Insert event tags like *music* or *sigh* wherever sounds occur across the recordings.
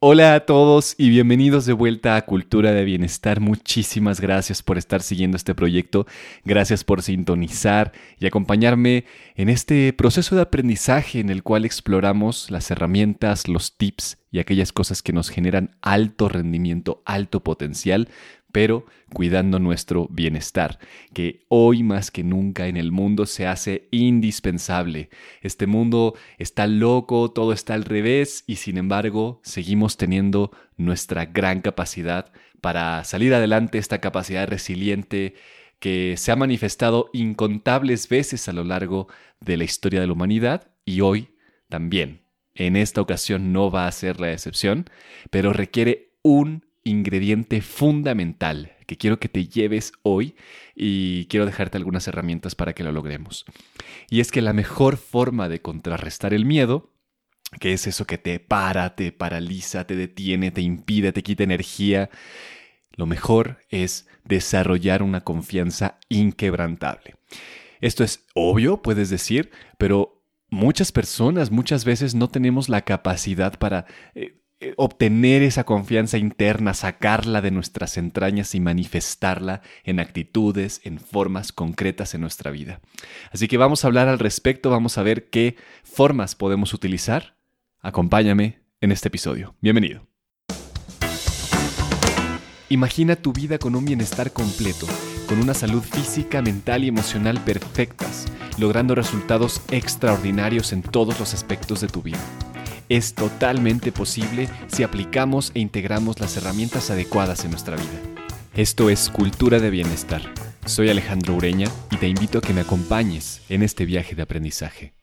Hola a todos y bienvenidos de vuelta a Cultura de Bienestar. Muchísimas gracias por estar siguiendo este proyecto. Gracias por sintonizar y acompañarme en este proceso de aprendizaje en el cual exploramos las herramientas, los tips y aquellas cosas que nos generan alto rendimiento, alto potencial pero cuidando nuestro bienestar, que hoy más que nunca en el mundo se hace indispensable. Este mundo está loco, todo está al revés y sin embargo seguimos teniendo nuestra gran capacidad para salir adelante, esta capacidad resiliente que se ha manifestado incontables veces a lo largo de la historia de la humanidad y hoy también. En esta ocasión no va a ser la excepción, pero requiere un ingrediente fundamental que quiero que te lleves hoy y quiero dejarte algunas herramientas para que lo logremos. Y es que la mejor forma de contrarrestar el miedo, que es eso que te para, te paraliza, te detiene, te impide, te quita energía, lo mejor es desarrollar una confianza inquebrantable. Esto es obvio, puedes decir, pero muchas personas muchas veces no tenemos la capacidad para eh, obtener esa confianza interna, sacarla de nuestras entrañas y manifestarla en actitudes, en formas concretas en nuestra vida. Así que vamos a hablar al respecto, vamos a ver qué formas podemos utilizar. Acompáñame en este episodio. Bienvenido. Imagina tu vida con un bienestar completo, con una salud física, mental y emocional perfectas, logrando resultados extraordinarios en todos los aspectos de tu vida es totalmente posible si aplicamos e integramos las herramientas adecuadas en nuestra vida. Esto es Cultura de Bienestar. Soy Alejandro Ureña y te invito a que me acompañes en este viaje de aprendizaje.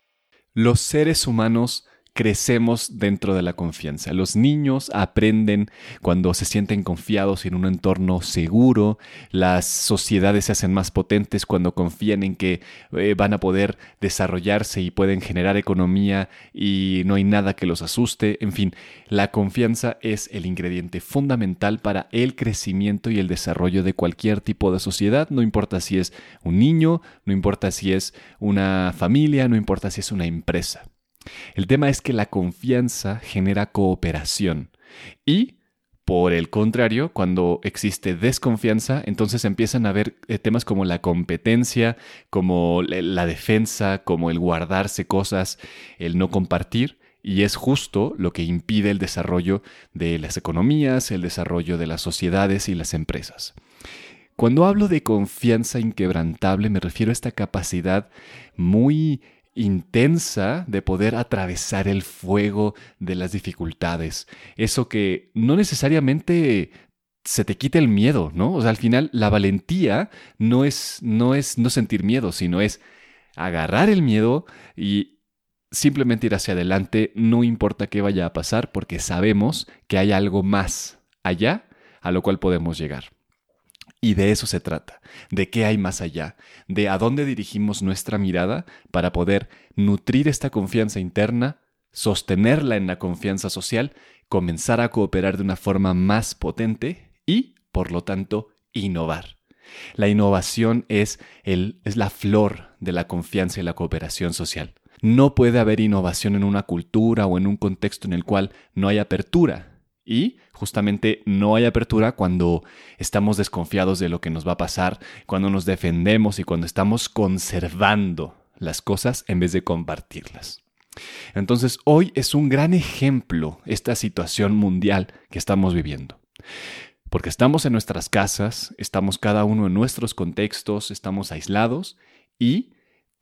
Los seres humanos crecemos dentro de la confianza. Los niños aprenden cuando se sienten confiados en un entorno seguro, las sociedades se hacen más potentes cuando confían en que eh, van a poder desarrollarse y pueden generar economía y no hay nada que los asuste. En fin, la confianza es el ingrediente fundamental para el crecimiento y el desarrollo de cualquier tipo de sociedad, no importa si es un niño, no importa si es una familia, no importa si es una empresa. El tema es que la confianza genera cooperación y, por el contrario, cuando existe desconfianza, entonces empiezan a haber eh, temas como la competencia, como la defensa, como el guardarse cosas, el no compartir, y es justo lo que impide el desarrollo de las economías, el desarrollo de las sociedades y las empresas. Cuando hablo de confianza inquebrantable me refiero a esta capacidad muy intensa de poder atravesar el fuego de las dificultades. Eso que no necesariamente se te quita el miedo, ¿no? O sea, al final la valentía no es no es no sentir miedo, sino es agarrar el miedo y simplemente ir hacia adelante, no importa qué vaya a pasar, porque sabemos que hay algo más allá a lo cual podemos llegar. Y de eso se trata, de qué hay más allá, de a dónde dirigimos nuestra mirada para poder nutrir esta confianza interna, sostenerla en la confianza social, comenzar a cooperar de una forma más potente y, por lo tanto, innovar. La innovación es, el, es la flor de la confianza y la cooperación social. No puede haber innovación en una cultura o en un contexto en el cual no hay apertura y justamente no hay apertura cuando estamos desconfiados de lo que nos va a pasar, cuando nos defendemos y cuando estamos conservando las cosas en vez de compartirlas. Entonces hoy es un gran ejemplo esta situación mundial que estamos viviendo. Porque estamos en nuestras casas, estamos cada uno en nuestros contextos, estamos aislados y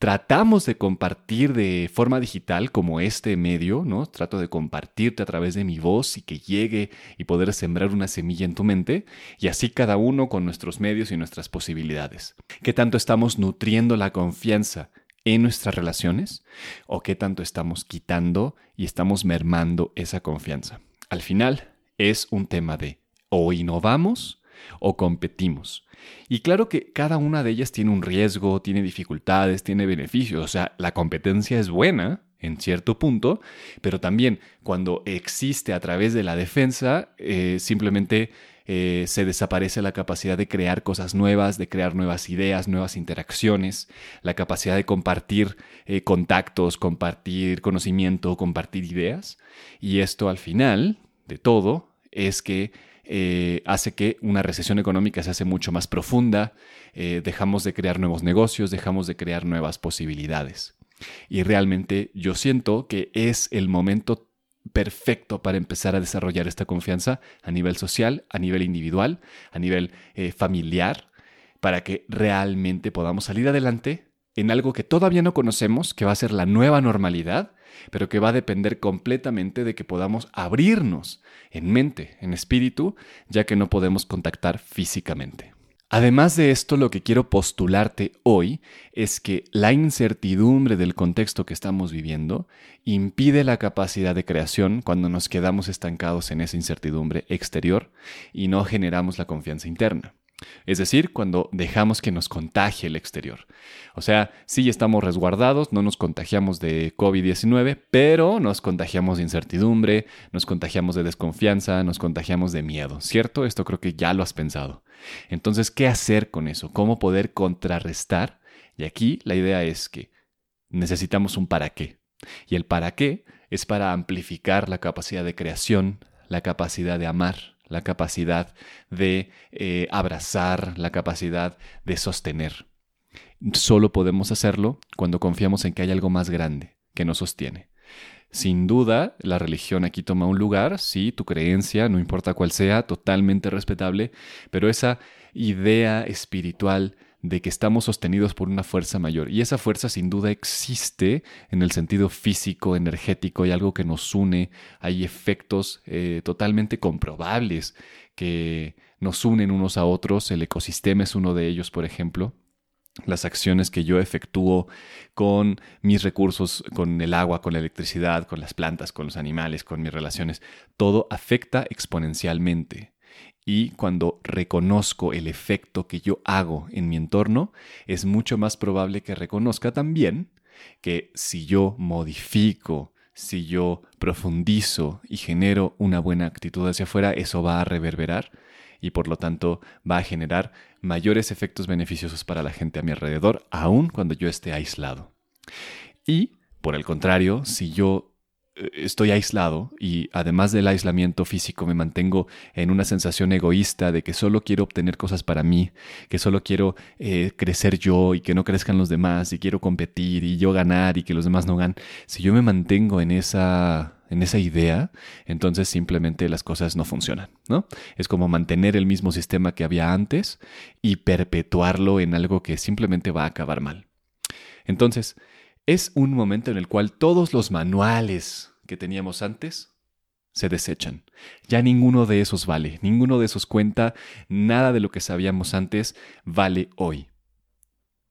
tratamos de compartir de forma digital como este medio, ¿no? Trato de compartirte a través de mi voz y que llegue y poder sembrar una semilla en tu mente y así cada uno con nuestros medios y nuestras posibilidades. ¿Qué tanto estamos nutriendo la confianza en nuestras relaciones o qué tanto estamos quitando y estamos mermando esa confianza? Al final es un tema de o innovamos o competimos. Y claro que cada una de ellas tiene un riesgo, tiene dificultades, tiene beneficios. O sea, la competencia es buena en cierto punto, pero también cuando existe a través de la defensa, eh, simplemente eh, se desaparece la capacidad de crear cosas nuevas, de crear nuevas ideas, nuevas interacciones, la capacidad de compartir eh, contactos, compartir conocimiento, compartir ideas. Y esto al final de todo es que eh, hace que una recesión económica se hace mucho más profunda, eh, dejamos de crear nuevos negocios, dejamos de crear nuevas posibilidades. Y realmente yo siento que es el momento perfecto para empezar a desarrollar esta confianza a nivel social, a nivel individual, a nivel eh, familiar, para que realmente podamos salir adelante en algo que todavía no conocemos, que va a ser la nueva normalidad, pero que va a depender completamente de que podamos abrirnos en mente, en espíritu, ya que no podemos contactar físicamente. Además de esto, lo que quiero postularte hoy es que la incertidumbre del contexto que estamos viviendo impide la capacidad de creación cuando nos quedamos estancados en esa incertidumbre exterior y no generamos la confianza interna. Es decir, cuando dejamos que nos contagie el exterior. O sea, sí estamos resguardados, no nos contagiamos de COVID-19, pero nos contagiamos de incertidumbre, nos contagiamos de desconfianza, nos contagiamos de miedo, ¿cierto? Esto creo que ya lo has pensado. Entonces, ¿qué hacer con eso? ¿Cómo poder contrarrestar? Y aquí la idea es que necesitamos un para qué. Y el para qué es para amplificar la capacidad de creación, la capacidad de amar, la capacidad de eh, abrazar, la capacidad de sostener. Solo podemos hacerlo cuando confiamos en que hay algo más grande que nos sostiene. Sin duda, la religión aquí toma un lugar, sí, tu creencia, no importa cuál sea, totalmente respetable, pero esa idea espiritual de que estamos sostenidos por una fuerza mayor. Y esa fuerza sin duda existe en el sentido físico, energético, hay algo que nos une, hay efectos eh, totalmente comprobables que nos unen unos a otros, el ecosistema es uno de ellos, por ejemplo. Las acciones que yo efectúo con mis recursos, con el agua, con la electricidad, con las plantas, con los animales, con mis relaciones, todo afecta exponencialmente. Y cuando reconozco el efecto que yo hago en mi entorno, es mucho más probable que reconozca también que si yo modifico, si yo profundizo y genero una buena actitud hacia afuera, eso va a reverberar y por lo tanto va a generar mayores efectos beneficiosos para la gente a mi alrededor, aun cuando yo esté aislado. Y, por el contrario, si yo estoy aislado y además del aislamiento físico me mantengo en una sensación egoísta de que solo quiero obtener cosas para mí, que solo quiero eh, crecer yo y que no crezcan los demás y quiero competir y yo ganar y que los demás no ganen. Si yo me mantengo en esa en esa idea, entonces simplemente las cosas no funcionan, ¿no? Es como mantener el mismo sistema que había antes y perpetuarlo en algo que simplemente va a acabar mal. Entonces, es un momento en el cual todos los manuales que teníamos antes se desechan. Ya ninguno de esos vale, ninguno de esos cuenta, nada de lo que sabíamos antes vale hoy.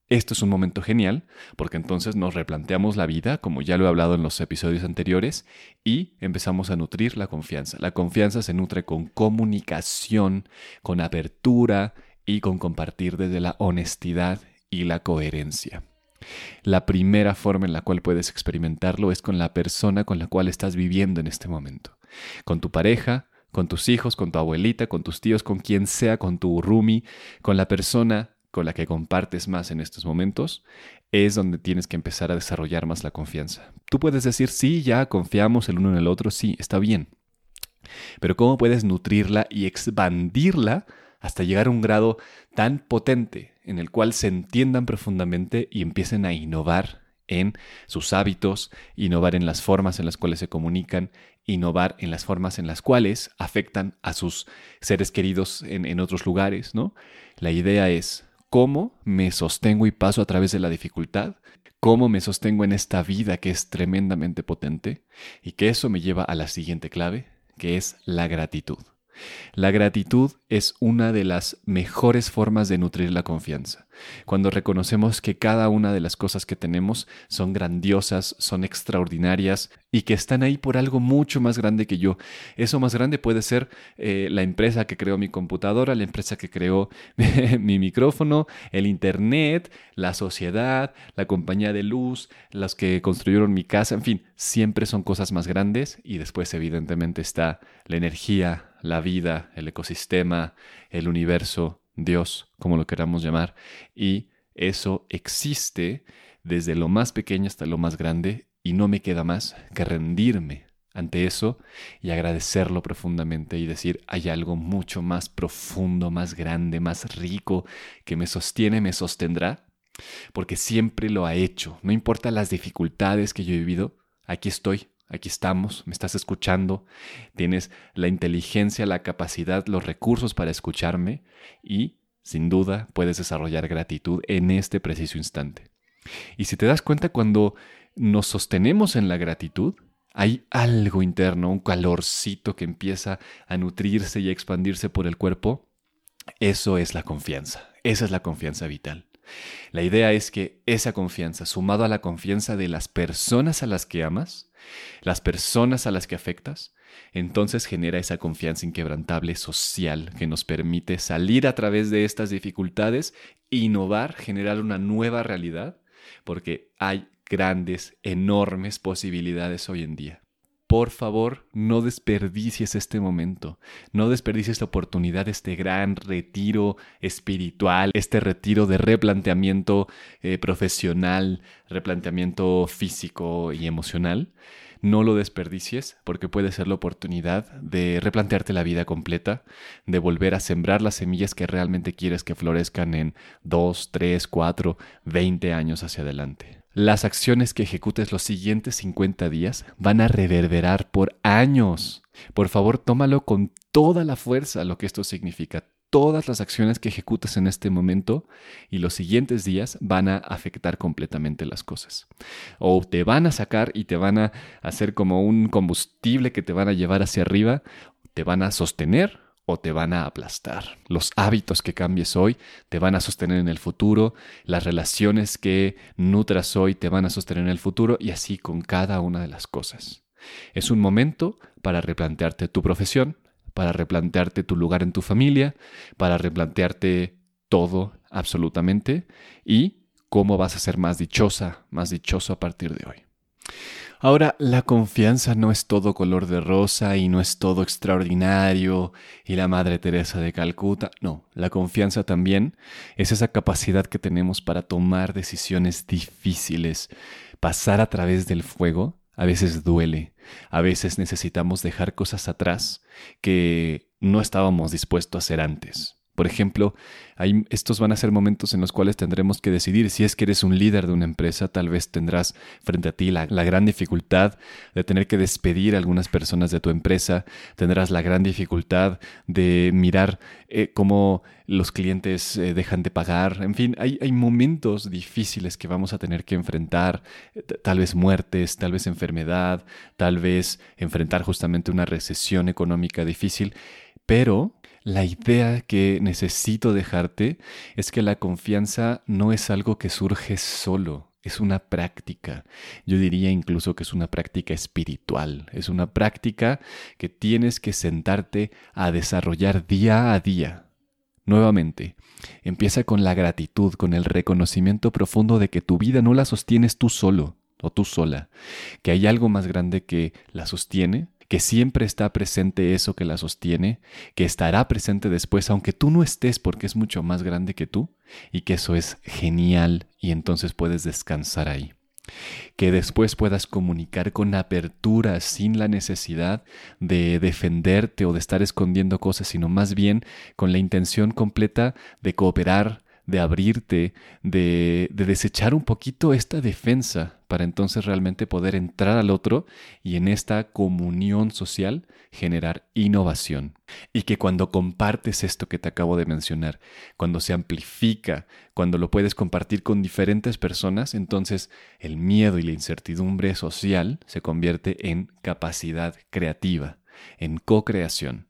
Esto es un momento genial porque entonces nos replanteamos la vida, como ya lo he hablado en los episodios anteriores, y empezamos a nutrir la confianza. La confianza se nutre con comunicación, con apertura y con compartir desde la honestidad y la coherencia. La primera forma en la cual puedes experimentarlo es con la persona con la cual estás viviendo en este momento. Con tu pareja, con tus hijos, con tu abuelita, con tus tíos, con quien sea, con tu roomie, con la persona con la que compartes más en estos momentos, es donde tienes que empezar a desarrollar más la confianza. Tú puedes decir, sí, ya confiamos el uno en el otro, sí, está bien. Pero ¿cómo puedes nutrirla y expandirla hasta llegar a un grado tan potente en el cual se entiendan profundamente y empiecen a innovar en sus hábitos, innovar en las formas en las cuales se comunican, innovar en las formas en las cuales afectan a sus seres queridos en, en otros lugares, ¿no? La idea es cómo me sostengo y paso a través de la dificultad, cómo me sostengo en esta vida que es tremendamente potente y que eso me lleva a la siguiente clave, que es la gratitud. La gratitud es una de las mejores formas de nutrir la confianza. Cuando reconocemos que cada una de las cosas que tenemos son grandiosas, son extraordinarias y que están ahí por algo mucho más grande que yo. Eso más grande puede ser eh, la empresa que creó mi computadora, la empresa que creó *laughs* mi micrófono, el Internet, la sociedad, la compañía de luz, los que construyeron mi casa, en fin, siempre son cosas más grandes y después evidentemente está la energía, la vida, el ecosistema, el universo, Dios, como lo queramos llamar, y eso existe desde lo más pequeño hasta lo más grande y no me queda más que rendirme ante eso y agradecerlo profundamente y decir, hay algo mucho más profundo, más grande, más rico que me sostiene, me sostendrá, porque siempre lo ha hecho. No importa las dificultades que yo he vivido, aquí estoy, aquí estamos, me estás escuchando, tienes la inteligencia, la capacidad, los recursos para escucharme y, sin duda, puedes desarrollar gratitud en este preciso instante. Y si te das cuenta, cuando nos sostenemos en la gratitud, hay algo interno, un calorcito que empieza a nutrirse y a expandirse por el cuerpo. Eso es la confianza. Esa es la confianza vital. La idea es que esa confianza, sumado a la confianza de las personas a las que amas, las personas a las que afectas, entonces genera esa confianza inquebrantable social que nos permite salir a través de estas dificultades, innovar, generar una nueva realidad, porque hay grandes, enormes posibilidades hoy en día. Por favor, no desperdicies este momento, no desperdicies la oportunidad de este gran retiro espiritual, este retiro de replanteamiento eh, profesional, replanteamiento físico y emocional. No lo desperdicies porque puede ser la oportunidad de replantearte la vida completa, de volver a sembrar las semillas que realmente quieres que florezcan en 2, 3, 4, 20 años hacia adelante. Las acciones que ejecutes los siguientes 50 días van a reverberar por años. Por favor, tómalo con toda la fuerza lo que esto significa. Todas las acciones que ejecutes en este momento y los siguientes días van a afectar completamente las cosas. O te van a sacar y te van a hacer como un combustible que te van a llevar hacia arriba, te van a sostener o te van a aplastar. Los hábitos que cambies hoy te van a sostener en el futuro, las relaciones que nutras hoy te van a sostener en el futuro y así con cada una de las cosas. Es un momento para replantearte tu profesión, para replantearte tu lugar en tu familia, para replantearte todo absolutamente y cómo vas a ser más dichosa, más dichoso a partir de hoy. Ahora, la confianza no es todo color de rosa y no es todo extraordinario y la Madre Teresa de Calcuta. No, la confianza también es esa capacidad que tenemos para tomar decisiones difíciles. Pasar a través del fuego a veces duele, a veces necesitamos dejar cosas atrás que no estábamos dispuestos a hacer antes. Por ejemplo, estos van a ser momentos en los cuales tendremos que decidir si es que eres un líder de una empresa, tal vez tendrás frente a ti la, gran dificultad de tener que despedir a algunas personas de tu empresa, tendrás la gran dificultad de mirar eh, cómo los clientes eh, dejan de pagar, en fin, hay, hay momentos difíciles que vamos a tener que enfrentar, eh, tal vez muertes, tal vez enfermedad, tal vez enfrentar justamente una recesión económica difícil, pero la idea que necesito dejarte es que la confianza no es algo que surge solo, es una práctica. Yo diría incluso que es una práctica espiritual, es una práctica que tienes que sentarte a desarrollar día a día. Nuevamente, empieza con la gratitud, con el reconocimiento profundo de que tu vida no la sostienes tú solo o tú sola, que hay algo más grande que la sostiene que siempre está presente eso que la sostiene, que estará presente después, aunque tú no estés porque es mucho más grande que tú, y que eso es genial y entonces puedes descansar ahí. Que después puedas comunicar con apertura sin la necesidad de defenderte o de estar escondiendo cosas, sino más bien con la intención completa de cooperar, de abrirte, de, de desechar un poquito esta defensa para entonces realmente poder entrar al otro y en esta comunión social generar innovación. Y que cuando compartes esto que te acabo de mencionar, cuando se amplifica, cuando lo puedes compartir con diferentes personas, entonces el miedo y la incertidumbre social se convierte en capacidad creativa, en co-creación.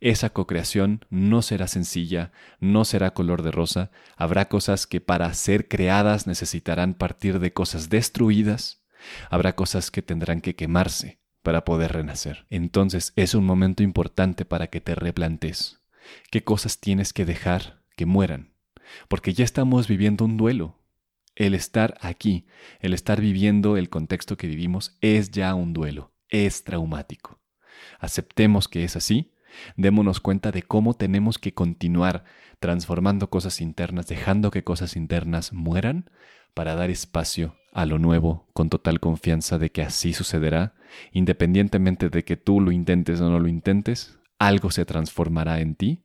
Esa cocreación no será sencilla, no será color de rosa, habrá cosas que para ser creadas necesitarán partir de cosas destruidas, habrá cosas que tendrán que quemarse para poder renacer. Entonces es un momento importante para que te replantes qué cosas tienes que dejar que mueran, porque ya estamos viviendo un duelo. El estar aquí, el estar viviendo el contexto que vivimos es ya un duelo, es traumático. Aceptemos que es así démonos cuenta de cómo tenemos que continuar transformando cosas internas, dejando que cosas internas mueran para dar espacio a lo nuevo con total confianza de que así sucederá, independientemente de que tú lo intentes o no lo intentes, algo se transformará en ti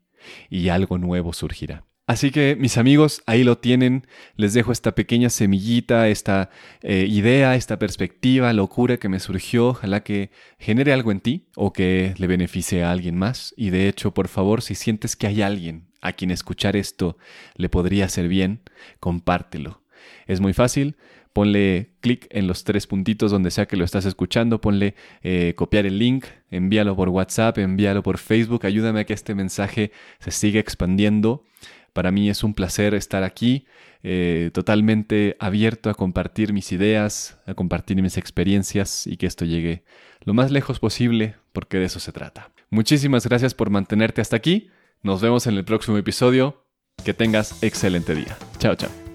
y algo nuevo surgirá. Así que mis amigos, ahí lo tienen. Les dejo esta pequeña semillita, esta eh, idea, esta perspectiva, locura que me surgió. Ojalá que genere algo en ti o que le beneficie a alguien más. Y de hecho, por favor, si sientes que hay alguien a quien escuchar esto le podría hacer bien, compártelo. Es muy fácil. Ponle clic en los tres puntitos donde sea que lo estás escuchando, ponle eh, copiar el link, envíalo por WhatsApp, envíalo por Facebook, ayúdame a que este mensaje se siga expandiendo. Para mí es un placer estar aquí, eh, totalmente abierto a compartir mis ideas, a compartir mis experiencias y que esto llegue lo más lejos posible, porque de eso se trata. Muchísimas gracias por mantenerte hasta aquí. Nos vemos en el próximo episodio. Que tengas excelente día. Chao, chao.